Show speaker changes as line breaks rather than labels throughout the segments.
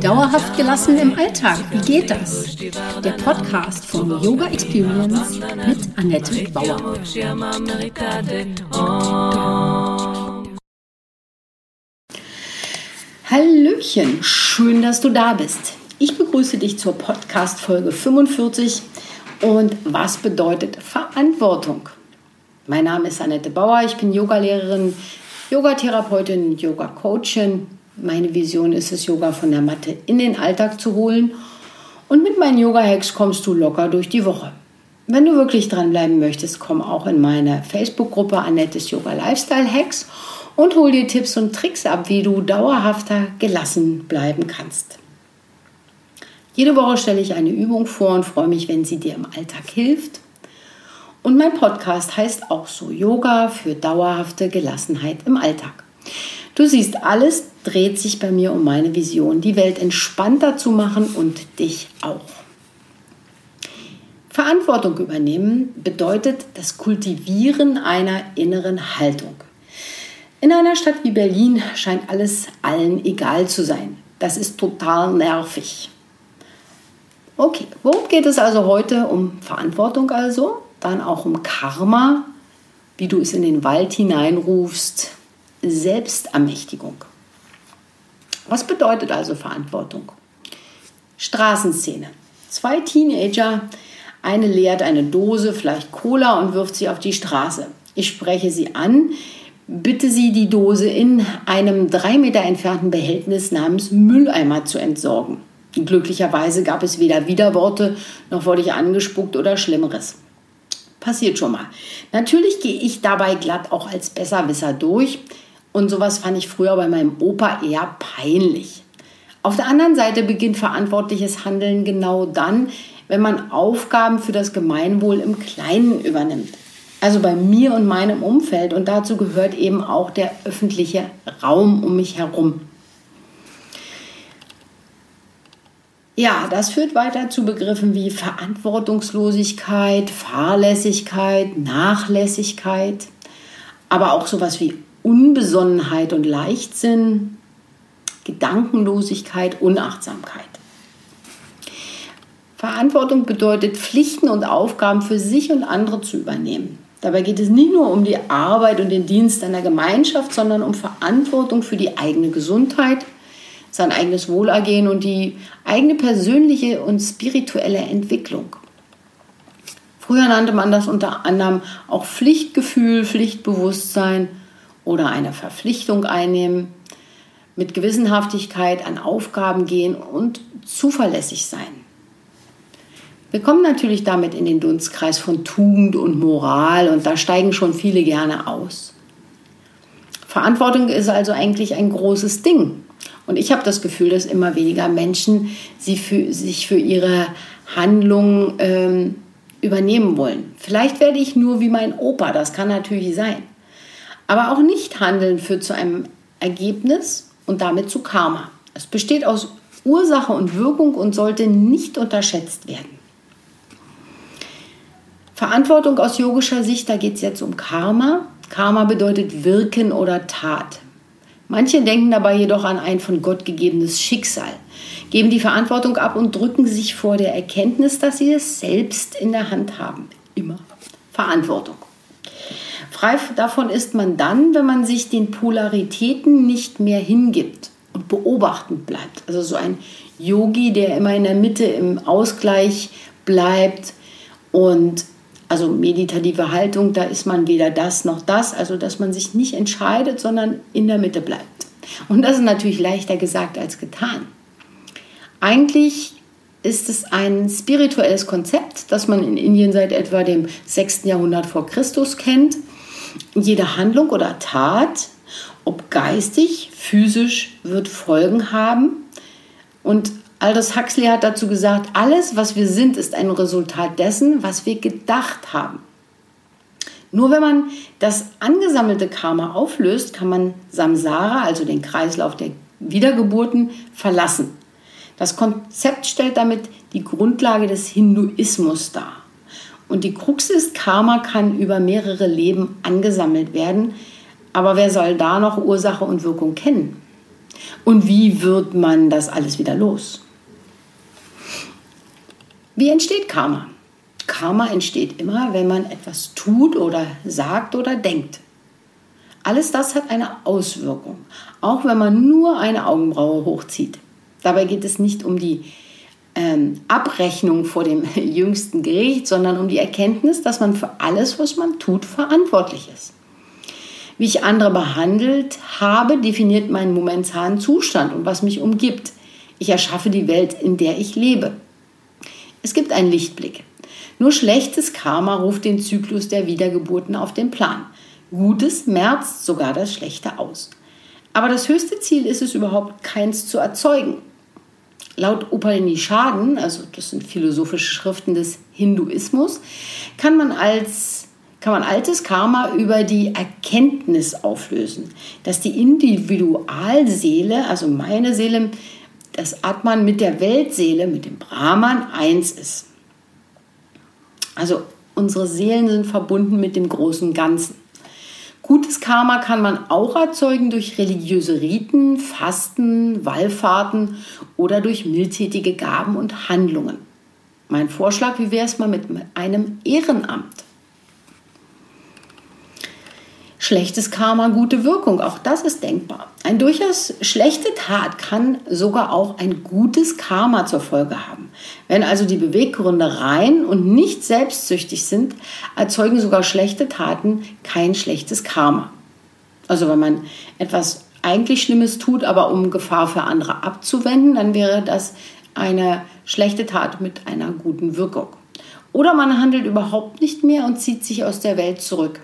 Dauerhaft gelassen im Alltag, wie geht das? Der Podcast von Yoga Experience mit Annette Bauer. Hallöchen, schön, dass du da bist. Ich begrüße dich zur Podcast Folge 45 und was bedeutet Verantwortung? Mein Name ist Annette Bauer, ich bin Yogalehrerin, Yogatherapeutin, Yoga-Coachin. Meine Vision ist es, Yoga von der Matte in den Alltag zu holen. Und mit meinen Yoga-Hacks kommst du locker durch die Woche. Wenn du wirklich dranbleiben möchtest, komm auch in meine Facebook-Gruppe Annettes Yoga Lifestyle Hacks und hol dir Tipps und Tricks ab, wie du dauerhafter gelassen bleiben kannst. Jede Woche stelle ich eine Übung vor und freue mich, wenn sie dir im Alltag hilft. Und mein Podcast heißt auch so Yoga für dauerhafte Gelassenheit im Alltag. Du siehst, alles dreht sich bei mir um meine Vision, die Welt entspannter zu machen und dich auch. Verantwortung übernehmen bedeutet das Kultivieren einer inneren Haltung. In einer Stadt wie Berlin scheint alles allen egal zu sein. Das ist total nervig. Okay, worum geht es also heute? Um Verantwortung also? Dann auch um Karma, wie du es in den Wald hineinrufst, Selbstermächtigung. Was bedeutet also Verantwortung? Straßenszene. Zwei Teenager, eine leert eine Dose, vielleicht Cola und wirft sie auf die Straße. Ich spreche sie an, bitte sie, die Dose in einem drei Meter entfernten Behältnis namens Mülleimer zu entsorgen. Glücklicherweise gab es weder Widerworte, noch wurde ich angespuckt oder Schlimmeres. Passiert schon mal. Natürlich gehe ich dabei glatt auch als Besserwisser durch. Und sowas fand ich früher bei meinem Opa eher peinlich. Auf der anderen Seite beginnt verantwortliches Handeln genau dann, wenn man Aufgaben für das Gemeinwohl im Kleinen übernimmt. Also bei mir und meinem Umfeld. Und dazu gehört eben auch der öffentliche Raum um mich herum. Ja, das führt weiter zu Begriffen wie Verantwortungslosigkeit, Fahrlässigkeit, Nachlässigkeit, aber auch sowas wie Unbesonnenheit und Leichtsinn, Gedankenlosigkeit, Unachtsamkeit. Verantwortung bedeutet, Pflichten und Aufgaben für sich und andere zu übernehmen. Dabei geht es nicht nur um die Arbeit und den Dienst einer Gemeinschaft, sondern um Verantwortung für die eigene Gesundheit, sein eigenes Wohlergehen und die eigene persönliche und spirituelle Entwicklung. Früher nannte man das unter anderem auch Pflichtgefühl, Pflichtbewusstsein oder eine Verpflichtung einnehmen, mit Gewissenhaftigkeit an Aufgaben gehen und zuverlässig sein. Wir kommen natürlich damit in den Dunstkreis von Tugend und Moral und da steigen schon viele gerne aus. Verantwortung ist also eigentlich ein großes Ding. Und ich habe das Gefühl, dass immer weniger Menschen sie für, sich für ihre Handlungen ähm, übernehmen wollen. Vielleicht werde ich nur wie mein Opa, das kann natürlich sein. Aber auch nicht handeln führt zu einem Ergebnis und damit zu Karma. Es besteht aus Ursache und Wirkung und sollte nicht unterschätzt werden. Verantwortung aus yogischer Sicht, da geht es jetzt um Karma. Karma bedeutet Wirken oder Tat. Manche denken dabei jedoch an ein von Gott gegebenes Schicksal, geben die Verantwortung ab und drücken sich vor der Erkenntnis, dass sie es selbst in der Hand haben. Immer Verantwortung. Frei davon ist man dann, wenn man sich den Polaritäten nicht mehr hingibt und beobachtend bleibt. Also so ein Yogi, der immer in der Mitte im Ausgleich bleibt und also meditative Haltung, da ist man weder das noch das, also dass man sich nicht entscheidet, sondern in der Mitte bleibt. Und das ist natürlich leichter gesagt als getan. Eigentlich ist es ein spirituelles Konzept, das man in Indien seit etwa dem 6. Jahrhundert vor Christus kennt. Jede Handlung oder Tat, ob geistig, physisch, wird Folgen haben. Und Aldous Huxley hat dazu gesagt, alles, was wir sind, ist ein Resultat dessen, was wir gedacht haben. Nur wenn man das angesammelte Karma auflöst, kann man Samsara, also den Kreislauf der Wiedergeburten, verlassen. Das Konzept stellt damit die Grundlage des Hinduismus dar. Und die Krux ist, Karma kann über mehrere Leben angesammelt werden, Aber wer soll da noch Ursache und Wirkung kennen? Und wie wird man das alles wieder los? Wie entsteht Karma? Karma entsteht immer, wenn man etwas tut oder sagt oder denkt. Alles das hat eine Auswirkung, auch wenn man nur eine Augenbraue hochzieht. Dabei geht es nicht um die ähm, Abrechnung vor dem jüngsten Gericht, sondern um die Erkenntnis, dass man für alles, was man tut, verantwortlich ist. Wie ich andere behandelt habe, definiert meinen momentanen Zustand und was mich umgibt. Ich erschaffe die Welt, in der ich lebe. Es gibt einen Lichtblick. Nur schlechtes Karma ruft den Zyklus der Wiedergeburten auf den Plan. Gutes merzt sogar das Schlechte aus. Aber das höchste Ziel ist es überhaupt, keins zu erzeugen. Laut Upanishaden, also das sind philosophische Schriften des Hinduismus, kann man als kann man altes Karma über die Erkenntnis auflösen, dass die Individualseele, also meine Seele, das Atman mit der Weltseele, mit dem Brahman eins ist. Also unsere Seelen sind verbunden mit dem großen Ganzen. Gutes Karma kann man auch erzeugen durch religiöse Riten, Fasten, Wallfahrten oder durch mildtätige Gaben und Handlungen. Mein Vorschlag, wie wäre es mal mit einem Ehrenamt? Schlechtes Karma, gute Wirkung, auch das ist denkbar. Ein durchaus schlechte Tat kann sogar auch ein gutes Karma zur Folge haben. Wenn also die Beweggründe rein und nicht selbstsüchtig sind, erzeugen sogar schlechte Taten kein schlechtes Karma. Also wenn man etwas eigentlich Schlimmes tut, aber um Gefahr für andere abzuwenden, dann wäre das eine schlechte Tat mit einer guten Wirkung. Oder man handelt überhaupt nicht mehr und zieht sich aus der Welt zurück.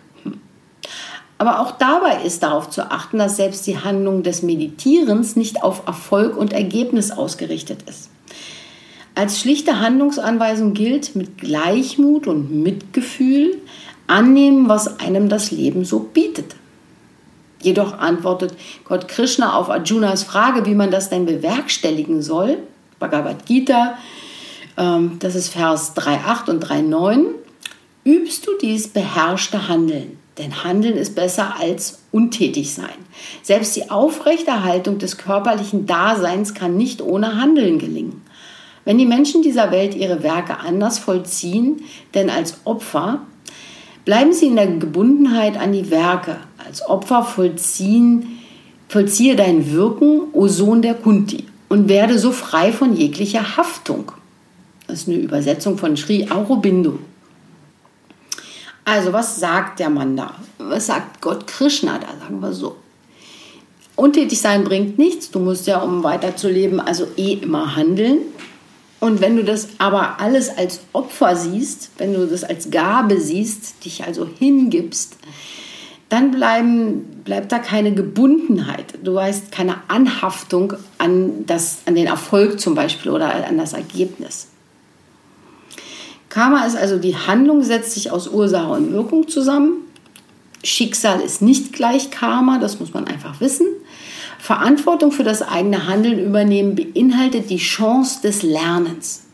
Aber auch dabei ist darauf zu achten, dass selbst die Handlung des Meditierens nicht auf Erfolg und Ergebnis ausgerichtet ist. Als schlichte Handlungsanweisung gilt mit Gleichmut und Mitgefühl annehmen, was einem das Leben so bietet. Jedoch antwortet Gott Krishna auf Arjunas Frage, wie man das denn bewerkstelligen soll. Bhagavad Gita, ähm, das ist Vers 3.8 und 3.9. Übst du dies beherrschte Handeln? Denn Handeln ist besser als untätig sein. Selbst die Aufrechterhaltung des körperlichen Daseins kann nicht ohne Handeln gelingen. Wenn die Menschen dieser Welt ihre Werke anders vollziehen, denn als Opfer, bleiben sie in der Gebundenheit an die Werke. Als Opfer vollziehen, vollziehe dein Wirken, o Sohn der Kunti, und werde so frei von jeglicher Haftung. Das ist eine Übersetzung von Sri Aurobindo. Also, was sagt der Mann da? Was sagt Gott Krishna da, sagen wir so? Untätig sein bringt nichts. Du musst ja, um weiterzuleben, also eh immer handeln. Und wenn du das aber alles als Opfer siehst, wenn du das als Gabe siehst, dich also hingibst, dann bleiben, bleibt da keine Gebundenheit. Du weißt keine Anhaftung an, das, an den Erfolg zum Beispiel oder an das Ergebnis. Karma ist also die Handlung, setzt sich aus Ursache und Wirkung zusammen. Schicksal ist nicht gleich Karma, das muss man einfach wissen. Verantwortung für das eigene Handeln übernehmen beinhaltet die Chance des Lernens.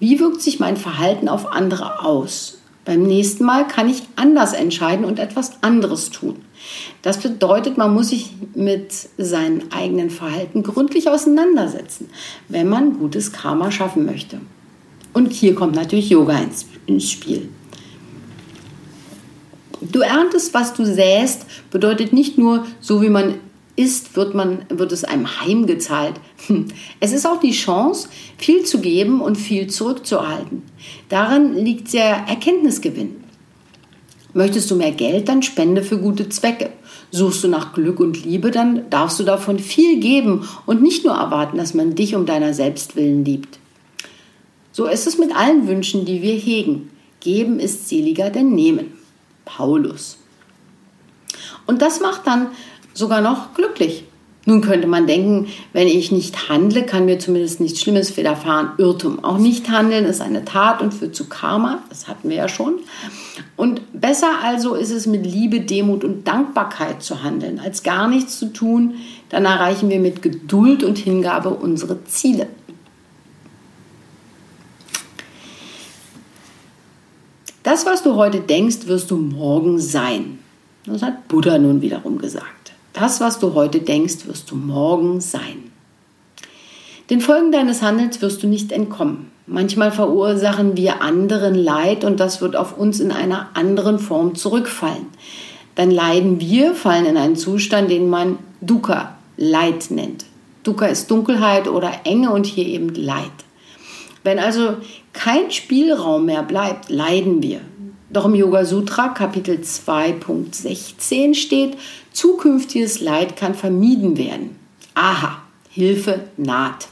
Wie wirkt sich mein Verhalten auf andere aus? Beim nächsten Mal kann ich anders entscheiden und etwas anderes tun. Das bedeutet, man muss sich mit seinem eigenen Verhalten gründlich auseinandersetzen, wenn man gutes Karma schaffen möchte. Und hier kommt natürlich Yoga ins, ins Spiel. Du erntest, was du säst, bedeutet nicht nur, so wie man isst, wird, man, wird es einem heimgezahlt. Es ist auch die Chance, viel zu geben und viel zurückzuhalten. Darin liegt der Erkenntnisgewinn. Möchtest du mehr Geld, dann spende für gute Zwecke. Suchst du nach Glück und Liebe, dann darfst du davon viel geben und nicht nur erwarten, dass man dich um deiner Selbstwillen liebt. So ist es mit allen Wünschen, die wir hegen. Geben ist seliger denn nehmen. Paulus. Und das macht dann sogar noch glücklich. Nun könnte man denken, wenn ich nicht handle, kann mir zumindest nichts Schlimmes widerfahren. Irrtum. Auch nicht handeln ist eine Tat und führt zu Karma. Das hatten wir ja schon. Und besser also ist es mit Liebe, Demut und Dankbarkeit zu handeln, als gar nichts zu tun. Dann erreichen wir mit Geduld und Hingabe unsere Ziele. Das, was du heute denkst, wirst du morgen sein. Das hat Buddha nun wiederum gesagt. Das, was du heute denkst, wirst du morgen sein. Den Folgen deines Handelns wirst du nicht entkommen. Manchmal verursachen wir anderen Leid und das wird auf uns in einer anderen Form zurückfallen. Dann leiden wir, fallen in einen Zustand, den man Dukkha, Leid nennt. Dukkha ist Dunkelheit oder Enge und hier eben Leid. Wenn also kein Spielraum mehr bleibt, leiden wir. Doch im Yoga Sutra Kapitel 2.16 steht, zukünftiges Leid kann vermieden werden. Aha, Hilfe naht.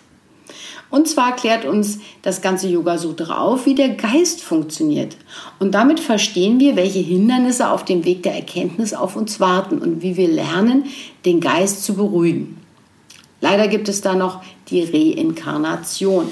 Und zwar klärt uns das ganze Yoga Sutra auf, wie der Geist funktioniert. Und damit verstehen wir, welche Hindernisse auf dem Weg der Erkenntnis auf uns warten und wie wir lernen, den Geist zu beruhigen. Leider gibt es da noch die Reinkarnation.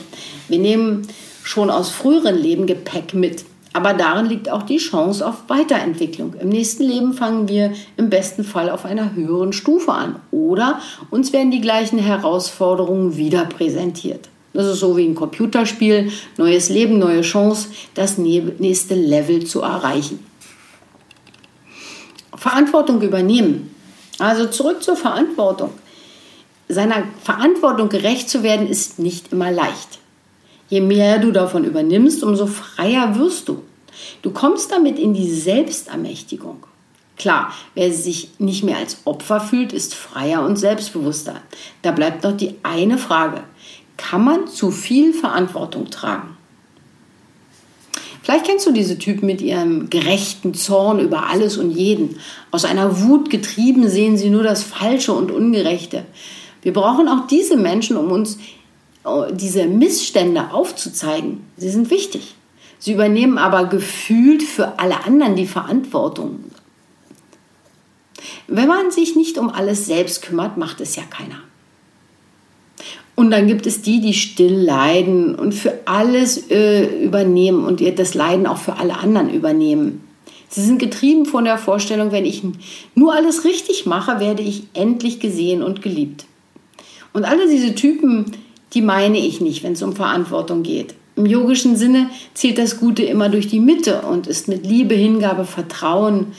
Wir nehmen schon aus früheren Leben Gepäck mit. Aber darin liegt auch die Chance auf Weiterentwicklung. Im nächsten Leben fangen wir im besten Fall auf einer höheren Stufe an. Oder uns werden die gleichen Herausforderungen wieder präsentiert. Das ist so wie ein Computerspiel, neues Leben, neue Chance, das nächste Level zu erreichen. Verantwortung übernehmen. Also zurück zur Verantwortung. Seiner Verantwortung gerecht zu werden, ist nicht immer leicht. Je mehr du davon übernimmst, umso freier wirst du. Du kommst damit in die Selbstermächtigung. Klar, wer sich nicht mehr als Opfer fühlt, ist freier und selbstbewusster. Da bleibt noch die eine Frage kann man zu viel Verantwortung tragen. Vielleicht kennst du diese Typen mit ihrem gerechten Zorn über alles und jeden. Aus einer Wut getrieben sehen sie nur das Falsche und Ungerechte. Wir brauchen auch diese Menschen, um uns diese Missstände aufzuzeigen. Sie sind wichtig. Sie übernehmen aber gefühlt für alle anderen die Verantwortung. Wenn man sich nicht um alles selbst kümmert, macht es ja keiner. Und dann gibt es die, die still leiden und für alles äh, übernehmen und das Leiden auch für alle anderen übernehmen. Sie sind getrieben von der Vorstellung, wenn ich nur alles richtig mache, werde ich endlich gesehen und geliebt. Und alle diese Typen, die meine ich nicht, wenn es um Verantwortung geht. Im yogischen Sinne zielt das Gute immer durch die Mitte und ist mit Liebe, Hingabe, Vertrauen,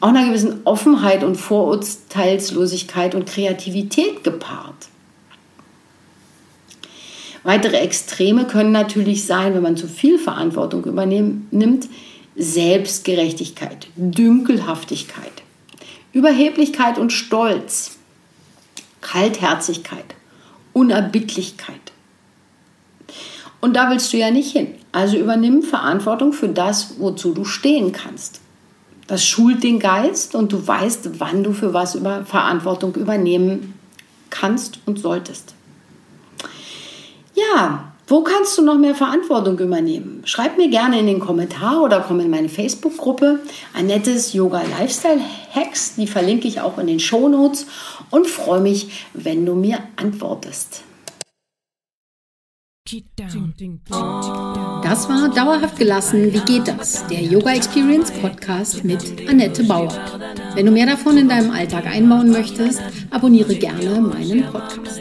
auch einer gewissen Offenheit und Vorurteilslosigkeit und Kreativität gepaart. Weitere Extreme können natürlich sein, wenn man zu viel Verantwortung übernimmt, Selbstgerechtigkeit, Dünkelhaftigkeit, Überheblichkeit und Stolz, Kaltherzigkeit, Unerbittlichkeit. Und da willst du ja nicht hin. Also übernimm Verantwortung für das, wozu du stehen kannst. Das schult den Geist und du weißt, wann du für was über Verantwortung übernehmen kannst und solltest. Ja, wo kannst du noch mehr Verantwortung übernehmen? Schreib mir gerne in den Kommentar oder komm in meine Facebook-Gruppe. Ein nettes Yoga-Lifestyle-Hacks, die verlinke ich auch in den Show Notes und freue mich, wenn du mir antwortest. Das war Dauerhaft gelassen. Wie geht das? Der Yoga Experience Podcast mit Annette Bauer. Wenn du mehr davon in deinem Alltag einbauen möchtest, abonniere gerne meinen Podcast.